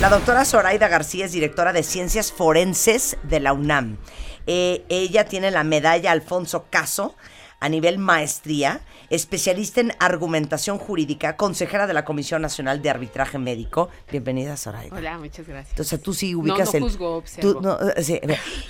La doctora Zoraida García es directora de Ciencias Forenses de la UNAM. Eh, ella tiene la medalla Alfonso Caso a nivel maestría, especialista en argumentación jurídica, consejera de la Comisión Nacional de Arbitraje Médico. Bienvenida, Zoraida. Hola, muchas gracias. Entonces tú sí ubicas no, no el. juzgo, observo. Tú, no, sí,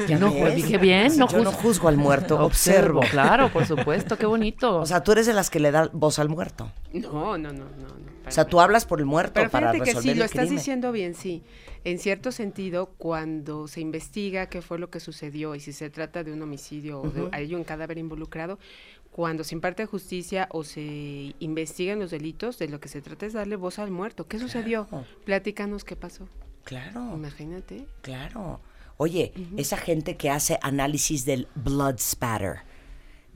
¿ya No, ves? dije bien, no Yo no juzgo. juzgo al muerto, observo. Claro, por supuesto, qué bonito. O sea, tú eres de las que le da voz al muerto. No, no, no, no. no O sea, tú hablas por el muerto Pero para fíjate que resolver sí, lo el estás crimen. diciendo bien, sí. En cierto sentido, cuando se investiga qué fue lo que sucedió y si se trata de un homicidio o de hay un cadáver involucrado, cuando se imparte justicia o se investigan los delitos, de lo que se trata es darle voz al muerto. ¿Qué sucedió? Platícanos qué pasó. Claro. Imagínate. Claro. Oye, esa gente que hace análisis del blood spatter,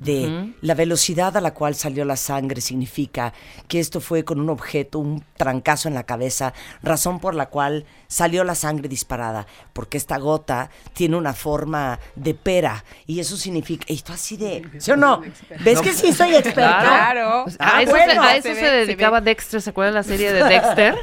de la velocidad a la cual salió la sangre, significa que esto fue con un objeto, un trancazo en la cabeza, razón por la cual salió la sangre disparada, porque esta gota tiene una forma de pera y eso significa, esto así de, ¿sí o no? ¿Ves que sí soy experta? Claro. Ah, a eso, bueno. se, a Se eso ve, se se dedicaba. Dexter, ¿se acuerdan la serie de Dexter?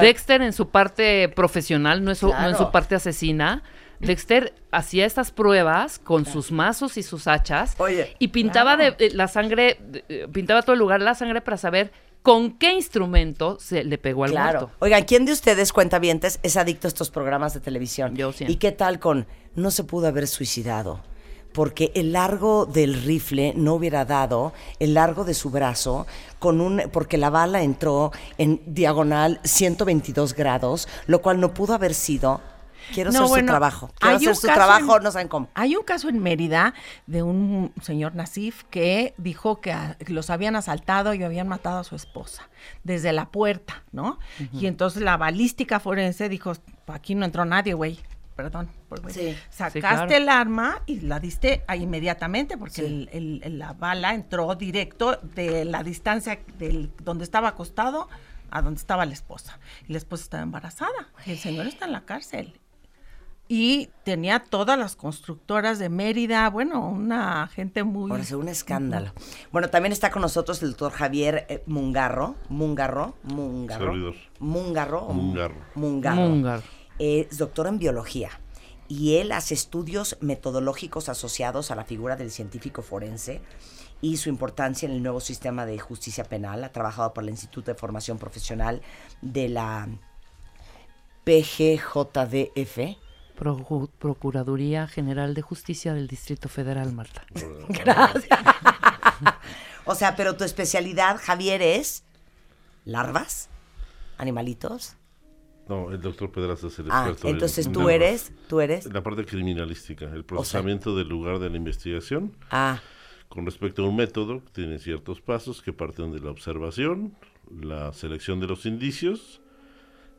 Dexter en su parte profesional, no, en su- no en su parte asesina. Dexter hacía estas pruebas con sus mazos y sus hachas Oye, y pintaba de, de la sangre, de- eh, pintaba todo el lugar la sangre para saber con qué instrumento se le pegó al Claro. muerto. Oigan, ¿quién de ustedes, cuentavientes, es adicto a estos programas de televisión? Yo siempre. ¿Y qué tal con no se pudo haber suicidado? Porque el largo del rifle no hubiera dado el largo de su brazo con un porque la bala entró en diagonal 122 grados, lo cual no pudo haber sido. Quiero No, hacer bueno, su trabajo. Quiero hay hacer su trabajo, en- no saben cómo. Hay un caso en Mérida de un señor Nasif que dijo que a- los habían asaltado y habían matado a su esposa desde la puerta, ¿no? Y entonces la balística forense dijo, aquí no entró nadie, güey. Perdón, por. Sí. Sacaste claro. el arma y la diste ahí inmediatamente porque Sí. el- el- el- la bala entró directo de la distancia del donde estaba acostado a donde estaba la esposa. Y la esposa estaba embarazada. Y el señor está en la cárcel y tenía todas las constructoras de Mérida, bueno, una gente muy... Ahora sí, un escándalo. Bueno, también está con nosotros el doctor Javier eh, Mungarro. Mungarro. Mungarro. Servidor. Mungarro. Mungarro. Mungarro. Mungar. Es doctor en biología y él hace estudios metodológicos asociados a la figura del científico forense y su importancia en el nuevo sistema de justicia penal. Ha trabajado por el Instituto de Formación Profesional de la PGJDF. Procu- Procuraduría General de Justicia del Distrito Federal, Marta. Gracias. o sea, pero tu especialidad, Javier, es larvas, animalitos. No, el doctor Pedraza es el Ah, experto. en- entonces en tú eres, tú eres. La parte criminalística, el procesamiento del lugar de la investigación Ah, con respecto a un método tiene ciertos pasos que parten de la observación, la selección de los indicios,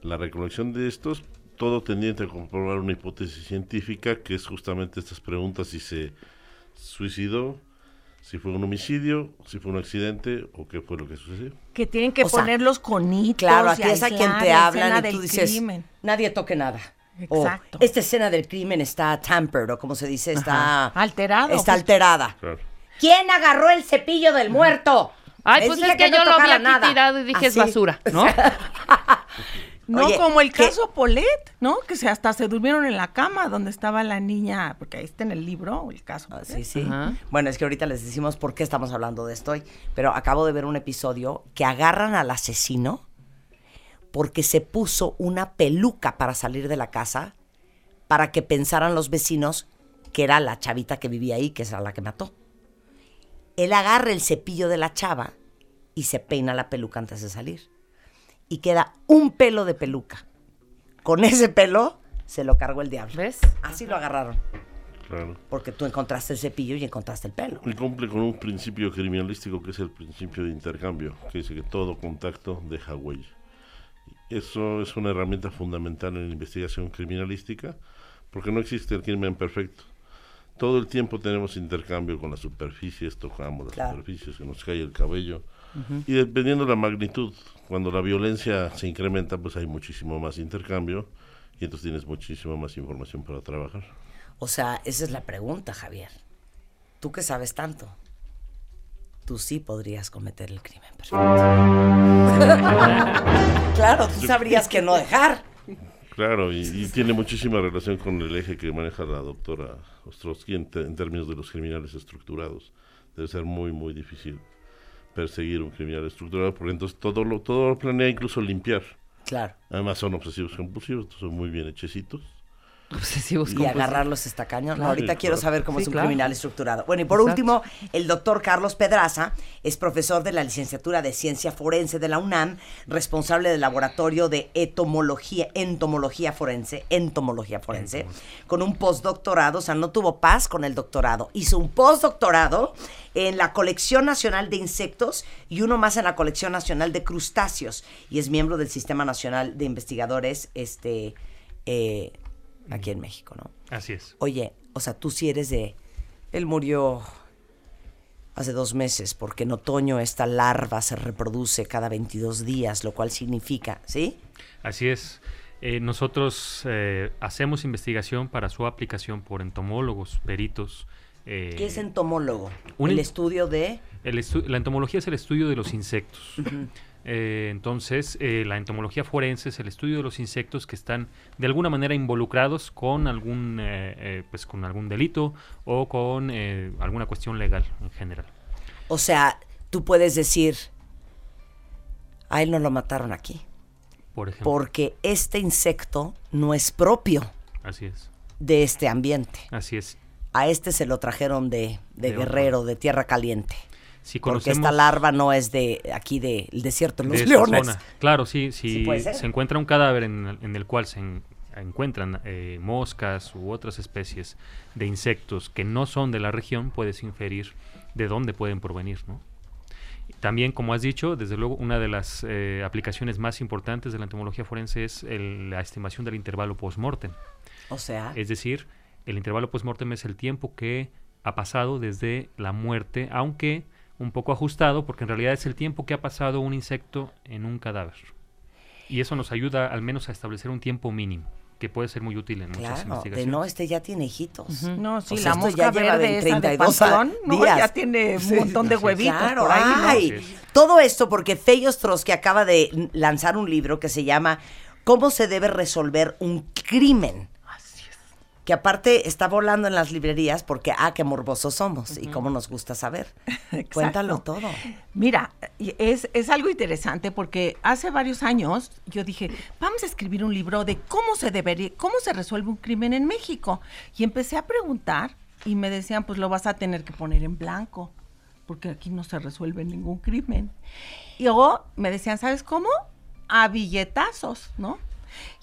la recolección de estos, todo tendiente a comprobar una hipótesis científica que es justamente estas preguntas si se suicidó, si fue un homicidio, si fue un accidente o qué fue lo que sucedió. Que tienen que O sea, poner los conitos. claro, y aquí es a quien te la hablan y tú dices, crimen. nadie toque nada. O, Exacto. esta escena del crimen está tampered, o como se dice, está... Alterado, Está pues. alterada. Claro. ¿Quién agarró el cepillo del muerto? Ay, Les pues es que, no yo lo había aquí nada. tirado y dije es Así. basura, ¿no? No Oye, como el ¿qué? caso Polet, ¿no? Que se hasta se durmieron en la cama donde estaba la niña, porque ahí está en el libro el caso. Ah, Polet. sí, sí. Ajá. Bueno, es que ahorita les decimos por qué estamos hablando de esto hoy, pero acabo de ver un episodio que agarran al asesino porque se puso una peluca para salir de la casa para que pensaran los vecinos que era la chavita que vivía ahí, que es la que mató. Él agarra el cepillo de la chava y se peina la peluca antes de salir. Y queda un pelo de peluca. Con ese pelo se lo cargó el diablo. ¿Ves? Así lo agarraron. Claro. Porque tú encontraste el cepillo y encontraste el pelo. Y cumple con un principio criminalístico que es el principio de intercambio, que dice que todo contacto deja huella. Eso es una herramienta fundamental en la investigación criminalística, porque no existe el crimen perfecto. Todo el tiempo tenemos intercambio con las superficies, tocamos las Claro. superficies, se nos cae el cabello. Y dependiendo de la magnitud, cuando la violencia se incrementa, pues hay muchísimo más intercambio y entonces tienes muchísima más información para trabajar. O sea, esa es la pregunta, Javier. Tú que sabes tanto, tú sí podrías cometer el crimen perfecto. claro, tú sabrías que no dejar. Claro, y, y tiene muchísima relación con el eje que maneja la doctora Ostrowski en, en términos de los criminales estructurados. Debe ser muy, muy difícil perseguir un criminal estructurado, porque entonces todo lo, todo lo planea incluso limpiar. Claro. Además son obsesivos compulsivos, son muy bien hechecitos. Obsesivos Y compulsivos. agarrarlos está cañón. Claro. Ahorita quiero saber cómo Sí, es un claro. criminal estructurado. Bueno, y por Exacto. último, el doctor Carlos Pedraza es profesor de la licenciatura de Ciencia Forense de la UNAM, responsable del laboratorio de etomología, entomología forense, entomología forense, con un postdoctorado, o sea, no tuvo paz con el doctorado, hizo un postdoctorado en la colección nacional de insectos y uno más en la colección nacional de crustáceos y es miembro del Sistema Nacional de Investigadores, este, eh, aquí en México, ¿no? Así es. Oye, o sea, tú sí eres de... Él murió hace dos meses porque en otoño esta larva se reproduce cada 22 días, lo cual significa, ¿sí? Así es. Eh, nosotros eh, hacemos investigación para su aplicación por entomólogos, peritos. eh, ¿Qué es entomólogo? un el estudio de... el estu- la entomología es el estudio de los insectos. Eh, entonces, eh, la entomología forense es el estudio de los insectos que están de alguna manera involucrados con algún, eh, eh, pues, con algún delito o con alguna cuestión legal en general. O sea, tú puedes decir, a él no lo mataron aquí, Por ejemplo. porque este insecto no es propio Así es. de este ambiente. Así es. A este se lo trajeron de, de, De otro. Guerrero, de Tierra Caliente. Si Porque esta larva no es de aquí del desierto de de los leones. zona. Claro, sí, si Sí se encuentra un cadáver en, el- en el cual se en- encuentran eh, moscas u otras especies de insectos que no son de la región, puedes inferir de dónde pueden provenir, ¿no? También, como has dicho, desde luego, una de las eh, aplicaciones más importantes de la entomología forense es el- la estimación del intervalo post-mortem. O sea, Es decir, el intervalo post-mortem es el tiempo que ha pasado desde la muerte, aunque un poco ajustado, porque en realidad es el tiempo que ha pasado un insecto en un cadáver. Y eso nos ayuda al menos a establecer un tiempo mínimo, que puede ser muy útil en muchas claro, de investigaciones. no, este ya tiene hijitos. No, sí, O sea, la mosca ya lleva verde de esa de 32 panteón, ¿no? días. ya tiene un montón de huevitos Claro, por ahí, ¿no? ay, Así es. todo esto porque Fey Ostrowski acaba de lanzar un libro que se llama ¿Cómo se debe resolver un crimen? Que aparte está volando en las librerías porque, ah, qué morbosos somos y cómo nos gusta saber. Cuéntalo todo. Mira, es, es algo interesante porque hace varios años yo dije, vamos a escribir un libro de cómo se debería, cómo se resuelve un crimen en México. Y empecé a preguntar y me decían, pues lo vas a tener que poner en blanco, porque aquí no se resuelve ningún crimen. Y luego me decían, ¿sabes cómo? A billetazos, ¿no?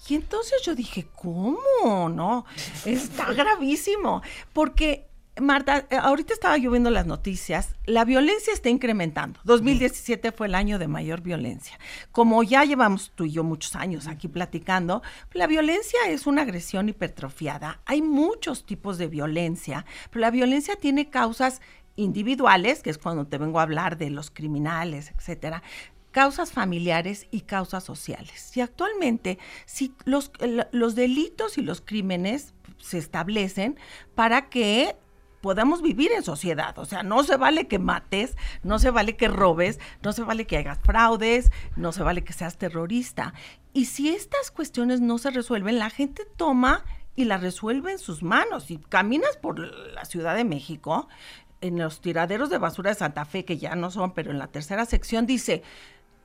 Y entonces yo dije, ¿cómo? No, está gravísimo. Porque, Marta, eh, ahorita estaba yo viendo las noticias, la violencia está incrementando. 2017 fue el año de mayor violencia. Como ya llevamos tú y yo muchos años aquí platicando, la violencia es una agresión hipertrofiada. Hay muchos tipos de violencia, pero la violencia tiene causas individuales, que es cuando te vengo a hablar de los criminales, etcétera, causas familiares y causas sociales. Y actualmente, si los, los delitos y los crímenes se establecen para que podamos vivir en sociedad. O sea, no se vale que mates, no se vale que robes, no se vale que hagas fraudes, no se vale que seas terrorista. Y si estas cuestiones no se resuelven, la gente toma y la resuelve en sus manos. Si caminas por la Ciudad de México, en los tiraderos de basura de Santa Fe, que ya no son, pero en la tercera sección dice,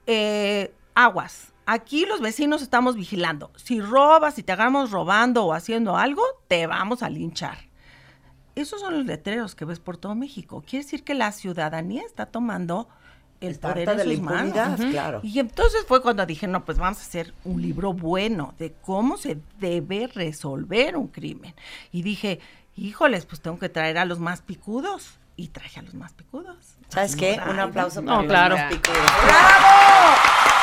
eh, aguas. Aquí los vecinos estamos vigilando. Si robas, si te agarramos robando o haciendo algo, te vamos a linchar. Esos son los letreros que ves por todo México. Quiere decir que la ciudadanía está tomando el Está poder en de sus manos. claro. Y entonces fue cuando dije, no, pues vamos a hacer un libro bueno de cómo se debe resolver un crimen. Y dije, híjoles, pues tengo que traer a los más picudos. Y traje a los más picudos. ¿Sabes qué? Un aplauso No, para los claro. más picudos. ¡Bravo!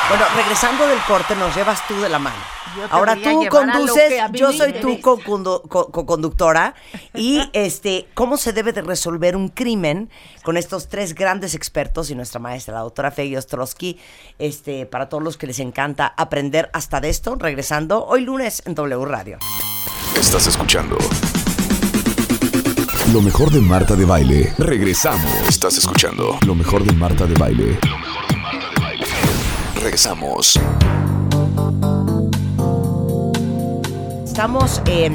Bueno, regresando del corte, nos llevas tú de la mano. Yo Ahora tú conduces, yo soy tu co- co-conductora. y este, ¿cómo se debe de resolver un crimen con estos tres grandes expertos y nuestra maestra, la doctora Feggy Ostrowski? Este, para todos los que les encanta aprender hasta de esto, regresando hoy lunes en W Radio. Estás escuchando lo mejor de Marta de Baile. Regresamos. Estás escuchando lo mejor de Marta de Baile. Lo mejor de Marta de Baile. Regresamos. Estamos eh,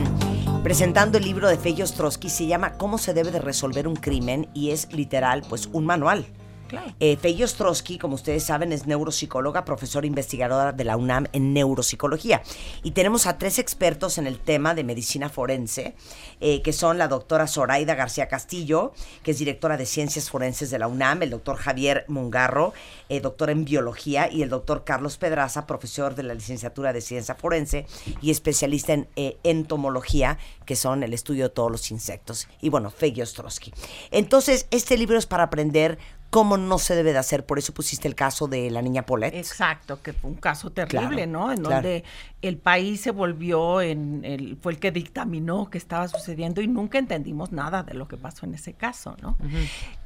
presentando el libro de Fellos Trotsky, se llama Cómo se debe de resolver un crimen y es literal, pues un manual. Claro. Eh, Fellos Trotsky, como ustedes saben, es neuropsicóloga, profesora investigadora de la UNAM en neuropsicología. Y tenemos a tres expertos en el tema de medicina forense, eh, que son la doctora Zoraida García Castillo, que es directora de ciencias forenses de la UNAM, el doctor Javier Mungarro, eh, doctor en biología, y el doctor Carlos Pedraza, profesor de la licenciatura de ciencia forense y especialista en eh, entomología, que son el estudio de todos los insectos. Y bueno, Fellos Trotsky. Entonces, este libro es para aprender cómo no se debe de hacer. Por eso pusiste el caso de la niña Paulette. Exacto, que fue un caso terrible, Claro, ¿no? En claro. donde el país se volvió en el, fue el que dictaminó que estaba sucediendo y nunca entendimos nada de lo que pasó en ese caso, ¿no?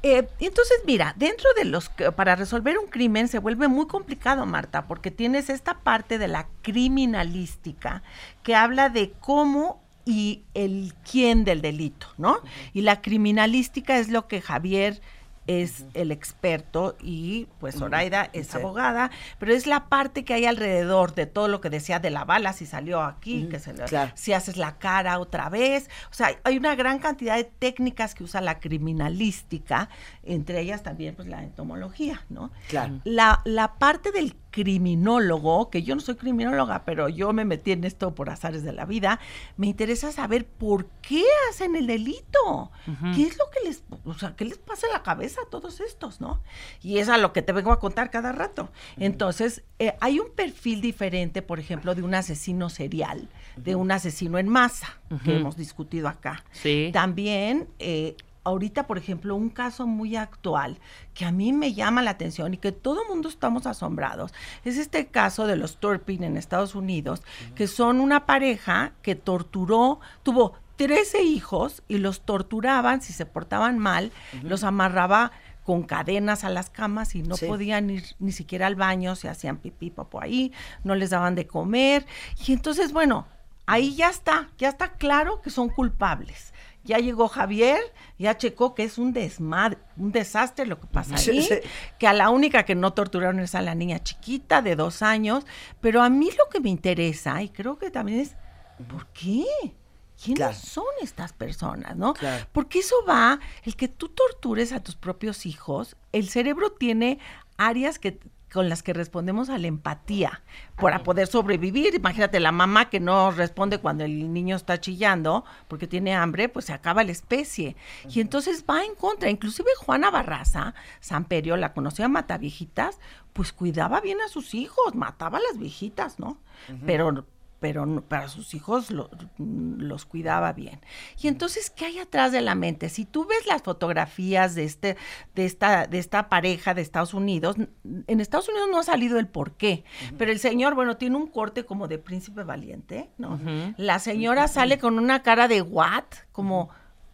Eh, entonces, mira, dentro de los para resolver un crimen se vuelve muy complicado, Marta, porque tienes esta parte de la criminalística que habla de cómo y el quién del delito, ¿no? Y la criminalística es lo que Javier es el experto y pues Zoraida es Sí. abogada, pero es la parte que hay alrededor de todo lo que decía de la bala, si salió aquí, que se le- claro. si haces la cara otra vez. O sea, hay una gran cantidad de técnicas que usa la criminalística, entre ellas también pues la entomología, ¿no? Claro. La, la parte del criminólogo, que yo no soy criminóloga, pero yo me metí en esto por azares de la vida, me interesa saber por qué hacen el delito. ¿Qué es lo que les, o sea, qué les pasa en la cabeza a todos estos, no? Y es a lo que te vengo a contar cada rato. Entonces, eh, hay un perfil diferente, por ejemplo, de un asesino serial, de un asesino en masa, que hemos discutido acá. Sí. También, eh, ahorita, por ejemplo, un caso muy actual que a mí me llama la atención y que todo el mundo estamos asombrados, es este caso de los Turpin en Estados Unidos, que son una pareja que torturó, tuvo 13 hijos y los torturaban si se portaban mal, los amarraba con cadenas a las camas y no Sí. podían ir ni siquiera al baño, se hacían pipí, papo ahí, no les daban de comer. Y entonces, bueno, ahí ya está, ya está claro que son culpables. Ya llegó Javier, ya checó que es un desmadre, un desastre lo que pasa Sí, ahí, sí. que a la única que no torturaron es a la niña chiquita de dos años, pero a mí lo que me interesa, y creo que también es, ¿por qué? ¿Quiénes Claro. son estas personas, no? Claro. Porque eso va, el que tú tortures a tus propios hijos, el cerebro tiene áreas que con las que respondemos a la empatía para poder sobrevivir. Imagínate la mamá que no responde cuando el niño está chillando porque tiene hambre, pues se acaba la especie. Y entonces va en contra. Inclusive Juana Barraza, Samperio, la conocía Mataviejitas, pues cuidaba bien a sus hijos, mataba a las viejitas, ¿no? Pero pero no- para sus hijos lo- los cuidaba bien. Y entonces, ¿qué hay atrás de la mente? Si tú ves las fotografías de este, de esta, de esta pareja de Estados Unidos, en Estados Unidos no ha salido el por qué, pero el señor, bueno, tiene un corte como de príncipe valiente, ¿no? La señora sale con una cara de what, como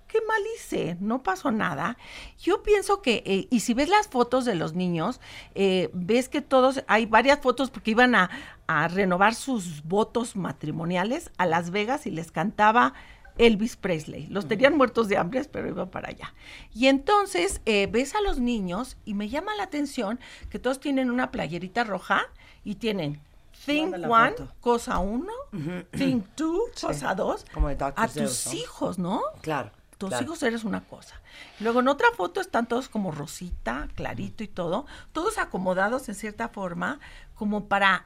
qué mal hice, no pasó nada. Yo pienso que, eh, y si ves las fotos de los niños, eh, ves que todos, hay varias fotos porque iban a, a renovar sus votos matrimoniales a Las Vegas y les cantaba Elvis Presley. Los tenían muertos de hambre, pero iban para allá. Y entonces eh, ves a los niños y me llama la atención que todos tienen una playerita roja y tienen Think One, foto. cosa uno, Think Two, cosa dos, Como de a tus hijos, ¿no? Claro. Tus claro. hijos eres una cosa. Luego en otra foto están todos como rosita, clarito y todo, todos acomodados en cierta forma como para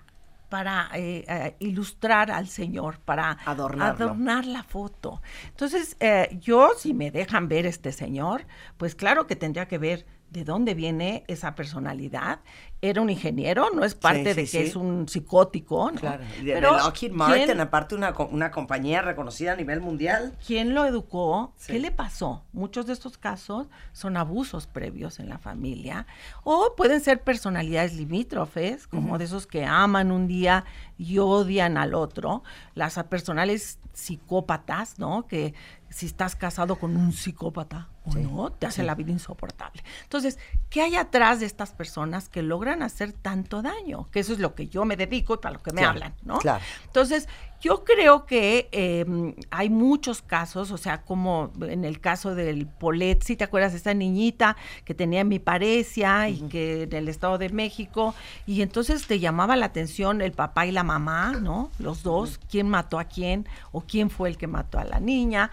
para eh, eh, ilustrar al Señor, para Adornarlo. adornar la foto. Entonces, eh, yo, si me dejan ver este Señor, pues claro que tendría que ver de dónde viene esa personalidad. Era un ingeniero, no es parte Sí, de que sí. es un psicótico, ¿no? Claro. De, de Pero, Lockheed Martin, ¿quién- aparte una, una compañía reconocida a nivel mundial. ¿Quién lo educó? ¿Qué le pasó? Muchos de estos casos son abusos previos en la familia o pueden ser personalidades limítrofes, como de esos que aman un día y odian al otro, las personales psicópatas, ¿no? Que si estás casado con un psicópata, ¿O no? Te hace la vida insoportable. Entonces, ¿qué hay atrás de estas personas que logran hacer tanto daño? Que eso es lo que yo me dedico y para lo que me Claro, hablan, ¿no? claro. Entonces, yo creo que eh, hay muchos casos, o sea, como en el caso del Polet, si te acuerdas de esta niñita que tenía mi parecia y que en el Estado de México, y entonces te llamaba la atención el papá y la mamá, ¿no? Los dos, quién mató a quién o quién fue el que mató a la niña.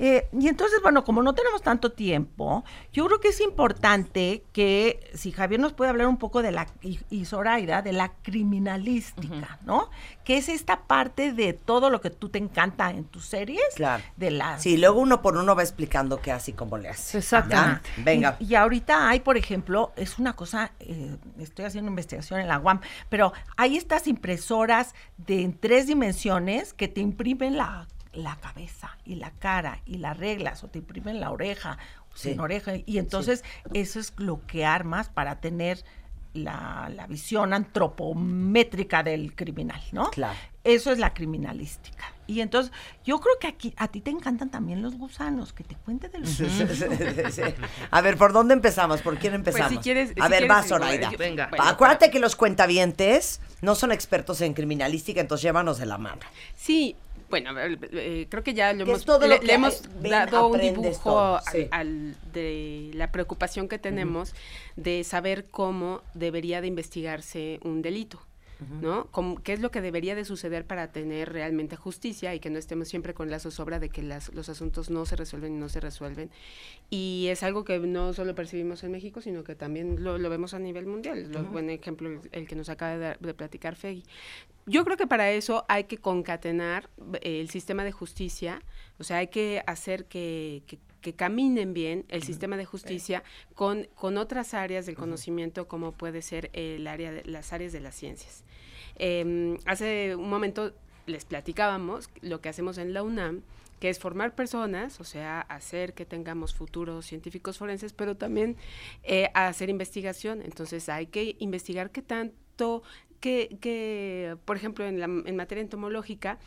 Eh, y entonces, bueno, como no tenemos tanto tiempo, yo creo que es importante que si Javier nos puede hablar un poco de la, y, y Zoraida, de la criminalística, ¿no? Que es esta parte de todo lo que tú te encanta en tus series, Claro. de las... Sí, luego uno por uno va explicando qué hace y cómo le hace. Exactamente. ¿Ya? Venga. Y, y ahorita hay, por ejemplo, es una cosa, eh, estoy haciendo investigación en la UAM, pero hay estas impresoras de en tres dimensiones que te imprimen la, la cabeza y la cara y las reglas o te imprimen la oreja Sí. sin oreja y entonces eso es lo que armas para tener la, la visión antropométrica del criminal, ¿no? Claro. Eso es la criminalística. Y entonces, yo creo que aquí a ti te encantan también los gusanos, que te cuente de los gusanos. Sí. A ver, ¿por dónde empezamos? ¿Por quién empezamos? si quieres- a si ver, quieres, va, Zoraida. yo- Venga. bueno, Acuérdate que los cuentavientes no son expertos en criminalística, entonces llévanos de la mano. Sí, bueno, a ver, eh, creo que ya lo hemos, todo lo le, que le hemos ven, dado un dibujo todo, al- sí. al- de la preocupación que tenemos de saber cómo debería de investigarse un delito. ¿No? Cómo- ¿Qué es lo que debería de suceder para tener realmente justicia y que no estemos siempre con la zozobra de que las- los asuntos no se resuelven y no se resuelven? Y es algo que no solo percibimos en México, sino que también lo, lo vemos a nivel mundial. Lo- Buen ejemplo el, el que nos acaba de, platicar Fegui. Yo creo que para eso hay que concatenar eh, el sistema de justicia, o sea, hay que hacer que, que- que caminen bien el sistema de justicia con, con otras áreas del conocimiento, como puede ser el área de, las áreas de las ciencias. Eh, hace un momento les platicábamos lo que hacemos en la UNAM, que es formar personas, o sea, hacer que tengamos futuros científicos forenses, pero también eh, hacer investigación. Entonces hay que investigar qué tanto, que, que por ejemplo, en, la, en materia entomológica,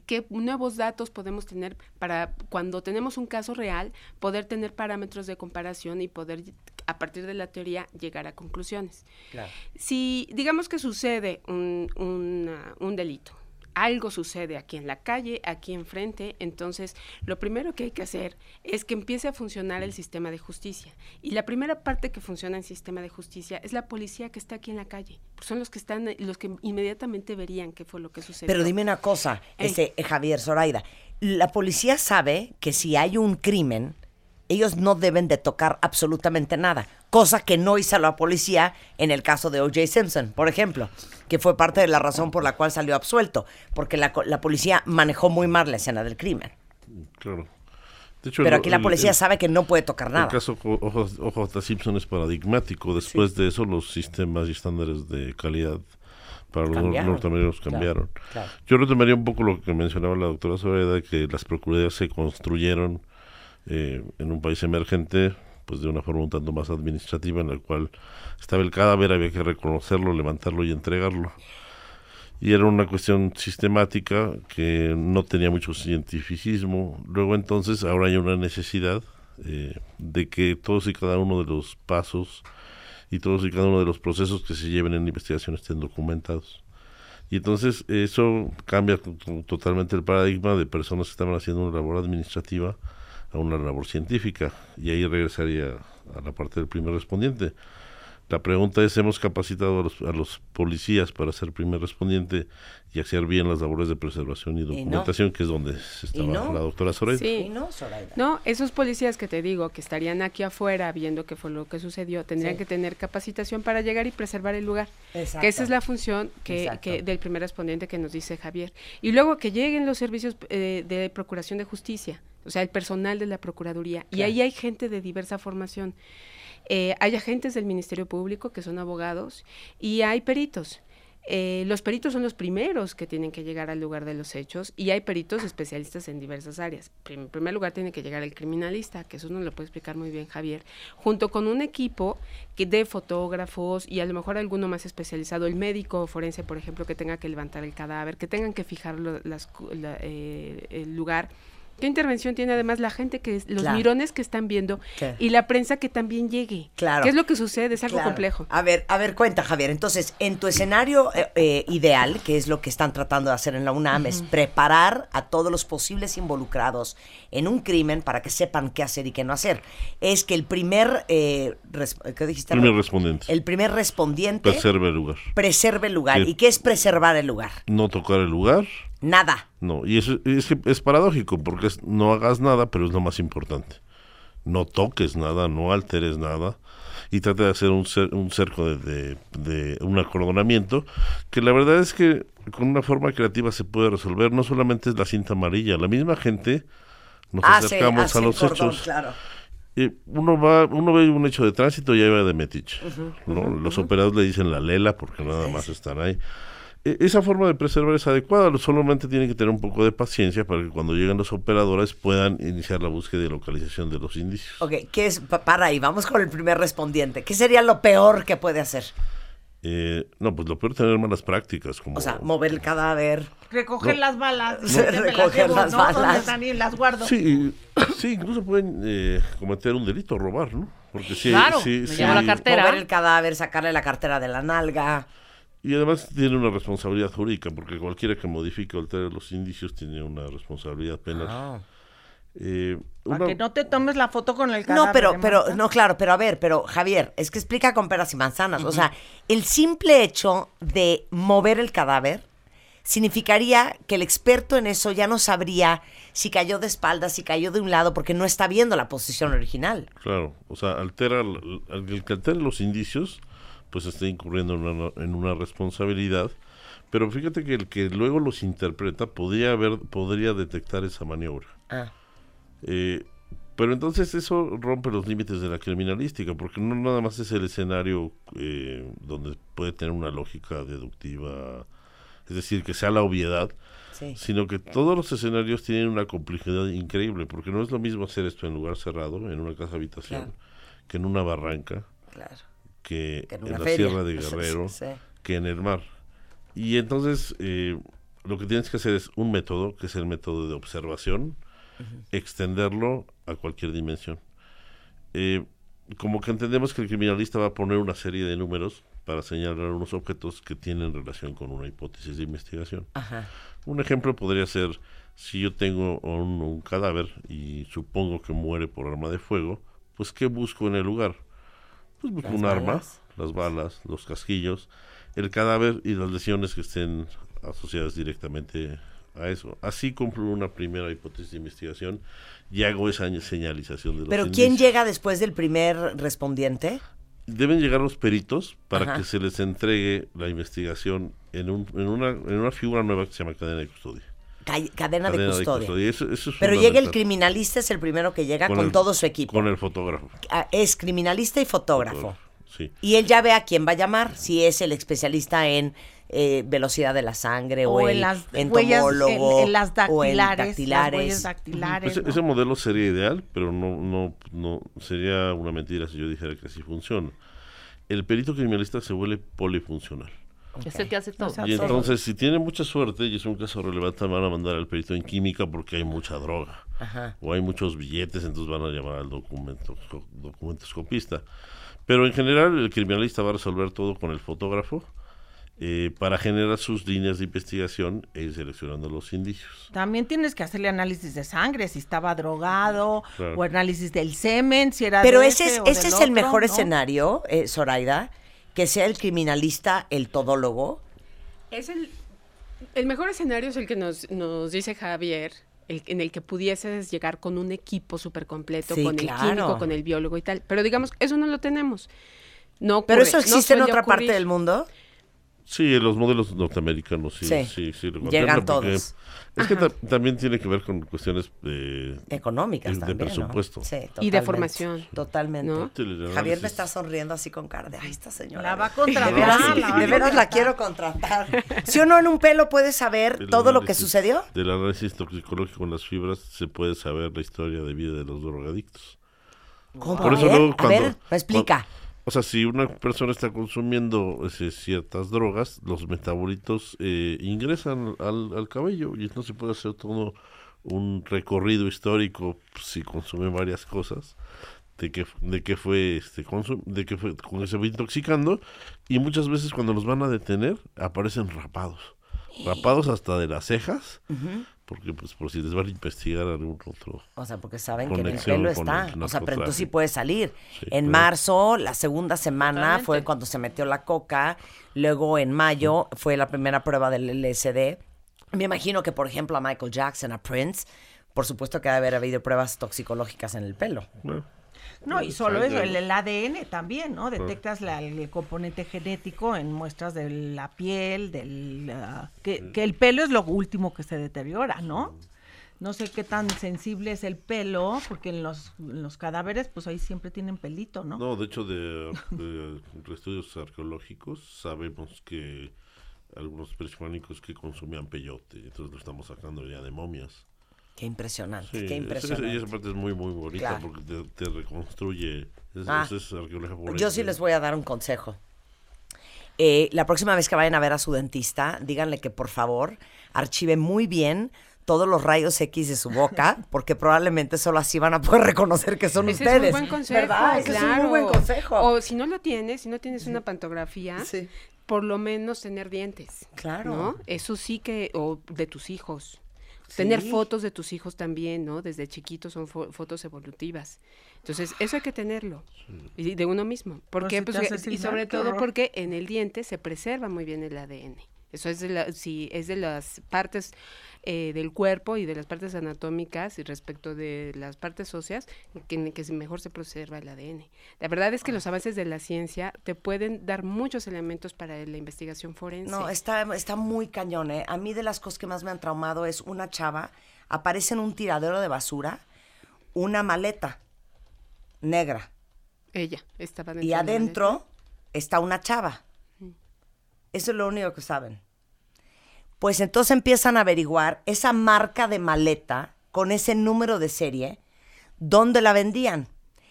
qué nuevos datos podemos tener para cuando tenemos un caso real, poder tener parámetros de comparación y poder, a partir de la teoría, llegar a conclusiones. Claro. Si digamos que sucede un, una- un delito, algo sucede aquí en la calle, aquí enfrente, entonces lo primero que hay que hacer es que empiece a funcionar el sistema de justicia. Y la primera parte que funciona en el sistema de justicia es la policía que está aquí en la calle. Son los que están, los que inmediatamente verían qué fue lo que sucedió. Pero dime una cosa, este, Javier Zoraida. La policía sabe que si hay un crimen, ellos no deben de tocar absolutamente nada. Cosa que no hizo la policía en el caso de O.J. Simpson, por ejemplo, que fue parte de la razón por la cual salió absuelto, porque la, la policía manejó muy mal la escena del crimen. Claro. De hecho, Pero el- aquí la el- policía el- sabe que no puede tocar El nada. caso co- OJ Simpson es paradigmático. Después de eso, los sistemas y estándares de calidad para los Cambiaron. norteamericanos cambiaron. claro. Yo retomaría un poco lo que mencionaba la doctora Sobreda, de que las procuradurías se construyeron eh, en un país emergente, pues de una forma un tanto más administrativa, en la cual estaba el cadáver, había que reconocerlo, levantarlo y entregarlo. Y era una cuestión sistemática que no tenía mucho cientificismo. Luego entonces, ahora hay una necesidad eh, de que todos y cada uno de los pasos y todos y cada uno de los procesos que se lleven en investigación estén documentados. Y entonces eso cambia to- totalmente el paradigma de personas que estaban haciendo una labor administrativa a una labor científica. Y ahí regresaría a la parte del primer respondiente. La pregunta es, ¿hemos capacitado a los, a los policías para ser primer respondiente y hacer bien las labores de preservación y no. documentación, que es donde estaba no. la doctora Soreida? Sí. ¿Y no, Zoraida? No, esos policías que te digo que estarían aquí afuera viendo qué fue lo que sucedió, tendrían Sí. que tener capacitación para llegar y preservar el lugar. Exacto. Que esa es la función que, que del primer respondiente que nos dice Javier. Y luego que lleguen los servicios eh, de procuración de justicia, o sea, el personal de la Procuraduría. Y ahí hay gente de diversa formación. Eh, hay agentes del Ministerio Público que son abogados y hay peritos. Eh, los peritos son los primeros que tienen que llegar al lugar de los hechos y hay peritos especialistas en diversas áreas. En primer lugar tiene que llegar el criminalista, que eso nos lo puede explicar muy bien Javier, junto con un equipo que de fotógrafos y a lo mejor alguno más especializado, el médico forense, por ejemplo, que tenga que levantar el cadáver, que tengan que fijar lo- la- eh, el lugar ¿Qué intervención tiene además la gente que es- los Claro. mirones que están viendo y la prensa que también llegue? Claro. ¿Qué es lo que sucede? Es algo Claro. complejo. A ver, a ver, cuenta, Javier. Entonces, en tu escenario eh, eh, ideal, que es lo que están tratando de hacer en la UNAM, es preparar a todos los posibles involucrados en un crimen para que sepan qué hacer y qué no hacer. Es que el primer, eh, ¿qué dijiste? Primer respondiente. El primer respondiente Preserva el lugar. preserve el lugar. ¿Y qué es preservar el lugar? No tocar el lugar. Nada. No, y eso es, que es paradójico porque es, no hagas nada, pero es lo más importante. No toques nada, no alteres nada y trata de hacer un, cer- un cerco de, de- de un acordonamiento que la verdad es que con una forma creativa se puede resolver. No solamente es la cinta amarilla, la misma gente nos Hace- acercamos hace a los cordón, hechos. Claro. Y uno va, uno ve un hecho de tránsito y ahí va de metiche. ¿no? Los operados le dicen la lela porque nada más están ahí. E- Esa forma de preservar es adecuada, solamente tienen que tener un poco de paciencia para que cuando lleguen los operadores puedan iniciar la búsqueda y localización de los indicios. Ok, ¿qué es? Pa- Para ahí, vamos con el primer respondiente. ¿Qué sería lo peor que puede hacer? Eh, no, pues lo peor es tener malas prácticas, como O sea, mover el cadáver. Recoger No. las balas. Sí, ¿dónde me recoger llevo, las balas. están y las guardo? Sí, sí, incluso pueden eh, cometer un delito, robar, ¿no? Porque sí, Claro, sí, me sí, llevo la cartera. Mover el cadáver, sacarle la cartera de la nalga. Y además tiene una responsabilidad jurídica, porque cualquiera que modifique o altere los indicios tiene una responsabilidad penal. Ah. Eh, Para que no te tomes la foto con el cadáver. No, pero, pero, no, claro, pero a ver, pero Javier, es que explica con peras y manzanas. O sea, el simple hecho de mover el cadáver significaría que el experto en eso ya no sabría si cayó de espaldas, si cayó de un lado, porque no está viendo la posición original. Claro, o sea, altera, el que altere los indicios, pues está incurriendo en una, en una responsabilidad. Pero fíjate que el que luego los interpreta podría haber, podría detectar esa maniobra. Ah. Eh, pero entonces eso rompe los límites de la criminalística, porque no nada más es el escenario eh, donde puede tener una lógica deductiva, es decir, que sea la obviedad, Sí. sino que todos los escenarios tienen una complejidad increíble, porque no es lo mismo hacer esto en lugar cerrado, en una casa habitación, Claro. que en una barranca, Claro. Que, Que en la feria. Sierra de Guerrero, Sí. que en el mar. Y entonces eh, lo que tienes que hacer es un método, que es el método de observación, extenderlo a cualquier dimensión. Eh, como que entendemos que el criminalista va a poner una serie de números para señalar unos objetos que tienen relación con una hipótesis de investigación. Ajá. Un ejemplo podría ser si yo tengo un, un cadáver y supongo que muere por arma de fuego, pues ¿qué busco en el lugar? Pues Las un arma, balas. las balas, los casquillos, el cadáver y las lesiones que estén asociadas directamente a eso. Así cumplo una primera hipótesis de investigación y hago esa señalización de los Pero ¿quién indicios. llega después del primer respondiente? Deben llegar los peritos para Ajá. que se les entregue la investigación en, un, en, una, en una figura nueva que se llama cadena de custodia. Ca- Cadena, de custodia. Eso- eso es Pero llega el criminalista, es el primero que llega con, el- todo su equipo. Con el fotógrafo. Ah, Es criminalista y fotógrafo. Sí. Y él ya ve a quién va a llamar, si es el especialista en eh, velocidad de la sangre o, o el en huellas, en, entomólogo en las o en dactilares, las dactilares. dactilares. ¿no? ese modelo sería ideal, pero no, no, no sería una mentira si yo dijera que así funciona. El perito criminalista se vuelve polifuncional. Es el que hace todo. O sea, Y entonces, si tiene mucha suerte y es un caso relevante, van a mandar al perito en química porque hay mucha droga. Ajá. O hay muchos billetes, entonces van a llamar al documento, documentoscopista. Pero en general, el criminalista va a resolver todo con el fotógrafo eh, para generar sus líneas de investigación e ir seleccionando los indicios. También tienes que hacerle análisis de sangre, si estaba drogado, Claro. o análisis del semen, si era Pero de ese es, o ese del es el mejor ¿no? escenario, eh, Zoraida, que sea el criminalista, el todólogo. Es el, el mejor escenario es el que nos, nos dice Javier, el, en el que pudieses llegar con un equipo súper completo, Sí, con claro. el químico, con el biólogo y tal. Pero digamos, eso no lo tenemos. No Pero eso no existe en otra parte del mundo. Sí, los modelos norteamericanos sí, Sí. sí, sí, lo Llegan todos. Es que ta- también tiene que ver con cuestiones de, Económicas de también, ¿no? presupuesto. Sí, Y de formación. Totalmente. ¿no? Javier me está sonriendo así con cara de, ay, esta señora. La va a de contratar, veras, la a de veras la quiero contratar. ¿Sí o no en un pelo puedes saber Del todo lo que análisis- sucedió? Del análisis toxicológico en las fibras se puede saber la historia de vida de los drogadictos. ¿Cómo? Por a eso ver, luego a cuando- ver, me explica. O sea, si una persona está consumiendo ese, ciertas drogas, los metabolitos eh, ingresan al, cabello y entonces se puede hacer todo un recorrido histórico pues, si consume varias cosas de que de que fue este consum- de que fue con se fue intoxicando y muchas veces cuando los van a detener aparecen rapados rapados hasta de las cejas porque pues por si les van a investigar algún otro O sea, porque saben que en el pelo está. el O sea, pero entonces sí puede salir. Sí, en claro. marzo, la segunda semana Totalmente. fue cuando se metió la coca. Luego en mayo fue la primera prueba del LSD. Me imagino que, por ejemplo, a Michael Jackson, a Prince, por supuesto que debe haber habido pruebas toxicológicas en el pelo. bueno, No, y solo eso, el, ADN también, ¿no? Detectas la- el componente genético en muestras de la piel, del ah, que, que el pelo es lo último que se deteriora, ¿no? No sé qué tan sensible es el pelo, porque en los, en los cadáveres, pues ahí siempre tienen pelito, ¿no? No, de hecho, de, de estudios arqueológicos sabemos que algunos prehispánicos que consumían peyote, entonces lo estamos sacando ya de momias. Qué impresionante, Sí, qué esa- impresionante. Y esa parte es muy, muy bonita Claro. porque te, te reconstruye. Es, Ah. eso es arqueología forense. Yo sí les voy a dar un consejo. Eh, la próxima vez que vayan a ver a su dentista, díganle que por favor archive muy bien todos los rayos X de su boca, porque probablemente solo así van a poder reconocer que son Ese ustedes. es un buen consejo, ¿Verdad? Ese es un muy buen consejo. O si no lo tienes, si no tienes una pantografía, Sí. por lo menos tener dientes. Claro. ¿no? Eso sí que, o de tus hijos. Tener fotos de tus hijos también, ¿no? Desde chiquitos son fo- fotos evolutivas. Entonces, eso hay que tenerlo. Y de uno mismo. ¿Por Pero qué? si te Pues, haces y sobre todo horror. porque en el diente se preserva muy bien el ADN. Eso es de, la, sí, es de las partes eh, del cuerpo y de las partes anatómicas y respecto de las partes óseas que, en que mejor se preserva el ADN. La verdad es que los avances de la ciencia te pueden dar muchos elementos para la investigación forense. No, está, está muy cañón, ¿eh? A mí de las cosas que más me han traumado es una chava, aparece en un tiradero de basura, una maleta negra. Ella estaba dentro y de adentro está una chava. Eso es lo único que saben. Pues entonces empiezan a averiguar esa marca de maleta con ese número de serie, dónde la vendían.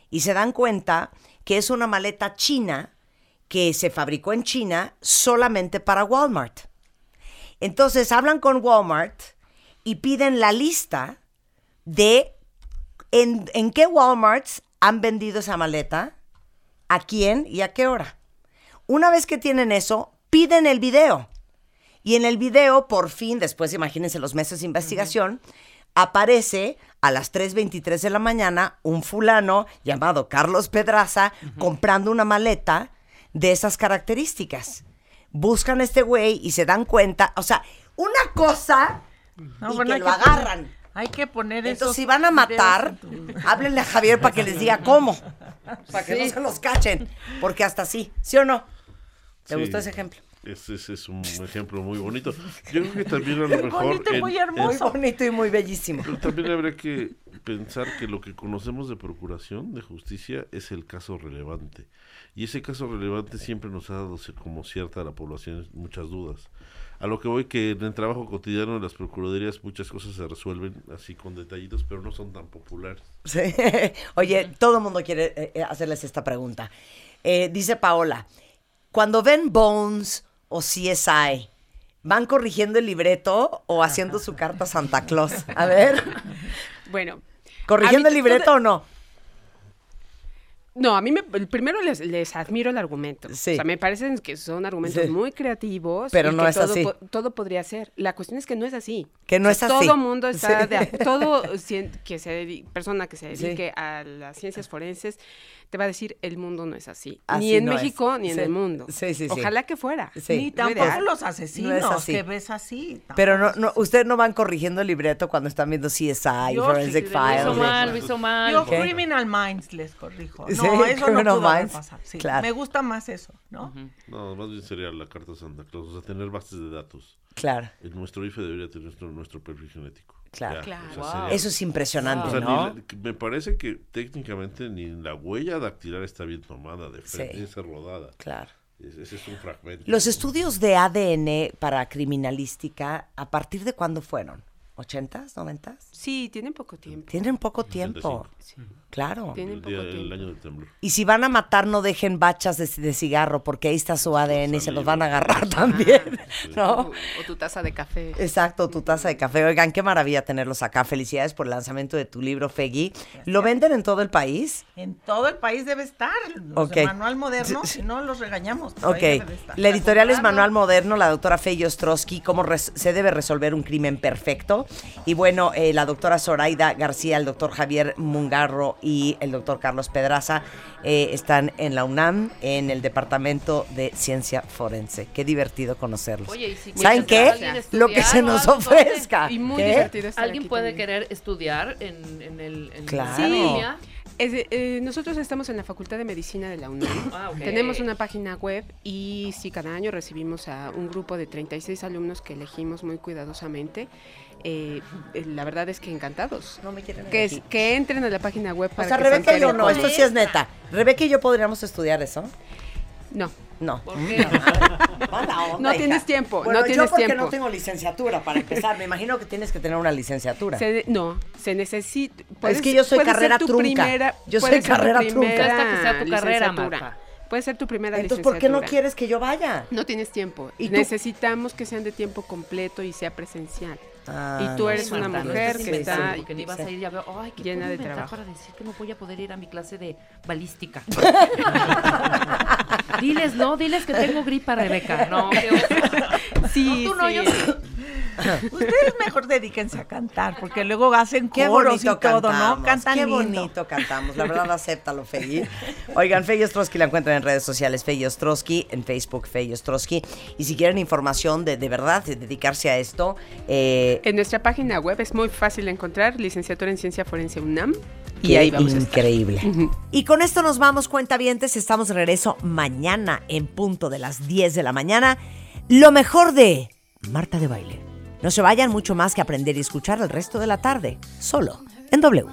Y se dan cuenta que es una maleta china que se fabricó en China solamente para Walmart. Entonces hablan con Walmart y piden la lista de en, en qué Walmarts han vendido esa maleta, a quién y a qué hora. Una vez que tienen eso, piden el video. Y en el video, por fin, después imagínense los meses de investigación, aparece a las 3.23 de la mañana un fulano llamado Carlos Pedraza comprando una maleta de esas características. Buscan a este güey y se dan cuenta, o sea, una cosa No, y bueno, que hay lo que agarran. poner- hay que poner Entonces, esos si van a matar, háblenle a Javier para que les diga cómo. Para que no se los cachen. Porque hasta así, ¿sí o no? ¿Te Sí. gustó ese ejemplo? Ese, ese es un ejemplo muy bonito. Yo creo que también a lo mejor... bonito en- muy en- bonito y muy bellísimo. Pero también habría que pensar que lo que conocemos de procuración, de justicia, es el caso relevante. Y ese caso relevante siempre nos ha dado como cierta a la población muchas dudas. A lo que voy que en el trabajo cotidiano de las procuradurías muchas cosas se resuelven así con detallitos, pero no son tan populares. Sí. Oye, todo el mundo quiere eh, eh, hacerles esta pregunta. Eh, dice Paola, cuando ven Bones o CSI, ¿van corrigiendo el libreto o haciendo su carta a Santa Claus? A ver, Bueno. ¿corrigiendo el libreto o no? No, a mí me, el primero les, les admiro el argumento. Sí. O sea, me parecen que son argumentos Sí. muy creativos. Pero y no que es todo, así. po- todo podría ser. La cuestión es que no es así. Que no O es así. Todo mundo está Sí. de todo cien- que se persona que se Sí. dedique a las ciencias forenses te va a decir el mundo no es así. Así ni en no es. México ni en el mundo. Sí, sí, sí. Ojalá que fuera. Sí. Ni tampoco ideal. los No asesinos es así. que ves así. Pero no, no, ustedes no van corrigiendo el libreto cuando están viendo CSI, Yo Forensic sí, Lo Files. hizo mal, lo hizo mal. Yo ¿Qué? Criminal Minds les corrijo. Sí, No, eso no pudo haber Minds, pasado. Sí, claro. Me gusta más eso, ¿no? No, más bien sería la carta Santa Claus, o sea, tener bases de datos. Claro, En nuestro IFE debería tener nuestro, nuestro perfil genético. Claro. Ya, Claro. o sea, Wow. sería- eso es impresionante, O sea, ni ¿no? la- me parece que técnicamente ni la huella dactilar está bien tomada de frente, Sí. rodada. Claro. Es- Ese es un fragmento. Los estudios de ADN para criminalística, ¿a partir de cuándo fueron? ¿80s, 90s? Sí, tienen poco tiempo. Tienen poco tiempo. 85. Claro. Tienen El, poco día- el tiempo. año del temblor. Y si van a matar, no dejen bachas de, de cigarro, porque ahí está su ADN y se los van a agarrar también, ¿no? O, o tu taza de café. Exacto, tu taza de café. Oigan, qué maravilla tenerlos acá. Felicidades por el lanzamiento de tu libro, Fegui. ¿Lo venden en todo el país? En todo el país debe estar. Los Ok. de Manual Moderno, si no los regañamos. Ok, la editorial es Manual Moderno, la doctora Feyo Ostrowski, cómo res- se debe resolver un crimen perfecto. Y bueno, eh, la doctora Zoraida García, el doctor Javier Mungarro y el doctor Carlos Pedraza eh, están en la UNAM, en el Departamento de Ciencia Forense. Qué divertido conocerlos. Oye, y si ¿Saben qué? Lo que se nos ofrezca. Y muy ¿Qué? divertido estar ¿Alguien aquí puede también. querer estudiar en, en el en Claro. en línea? Es de- eh, nosotros estamos en la Facultad de Medicina de la UNAM. Ah. Tenemos una página web y sí, cada año recibimos a un grupo de 36 alumnos que elegimos muy cuidadosamente. Eh, eh, la verdad es que encantados. No me quieren Que, es- que entren a la página web O para sea, que se Rebeca y yo no, esto sí es neta. Rebeca y yo podríamos estudiar eso. No, No. ¿Por qué? Mala onda, No hija. tienes tiempo, Bueno, no yo tienes porque tiempo. no tengo licenciatura para empezar. Me imagino que tienes que tener una licenciatura. se no, se necesita. Es que yo soy carrera trunca. primera- Yo soy carrera trunca. Hasta que sea tu carrera. Marta. Puede ser tu primera Entonces, ¿por qué no quieres que yo vaya? No tienes tiempo. ¿Y tú? Necesitamos que sean de tiempo completo y sea presencial. Ah, Y tú no, eres una no mujer que está vas sí. a ir ya veo, ay, ¿qué llena de trabajo. para decir que no voy a poder ir a mi clase de balística. diles, no, diles que tengo gripa, Rebeca. No, oso. Sí, No, tú no, sí. yo sí. Ustedes mejor dedíquense a cantar, porque luego hacen Qué coros y bonito todo, cantamos, ¿no? Cantan qué lindo. bonito cantamos. La verdad, acéptalo, Fey. Oigan, Fey Ostrowski la encuentran en redes sociales, Fey Ostrowski, en Facebook, Fey Ostrowski. Y si quieren información de, de verdad, de dedicarse a esto, eh, En nuestra página web es muy fácil de encontrar, licenciatura en Ciencia Forense UNAM. Y qué ahí vamos a estar. increíble. Y con esto nos vamos, cuentavientes. Estamos de regreso mañana en punto de las 10 de la mañana. Lo mejor de Marta de Baile. No se vayan mucho más que aprender y escuchar el resto de la tarde, solo en W.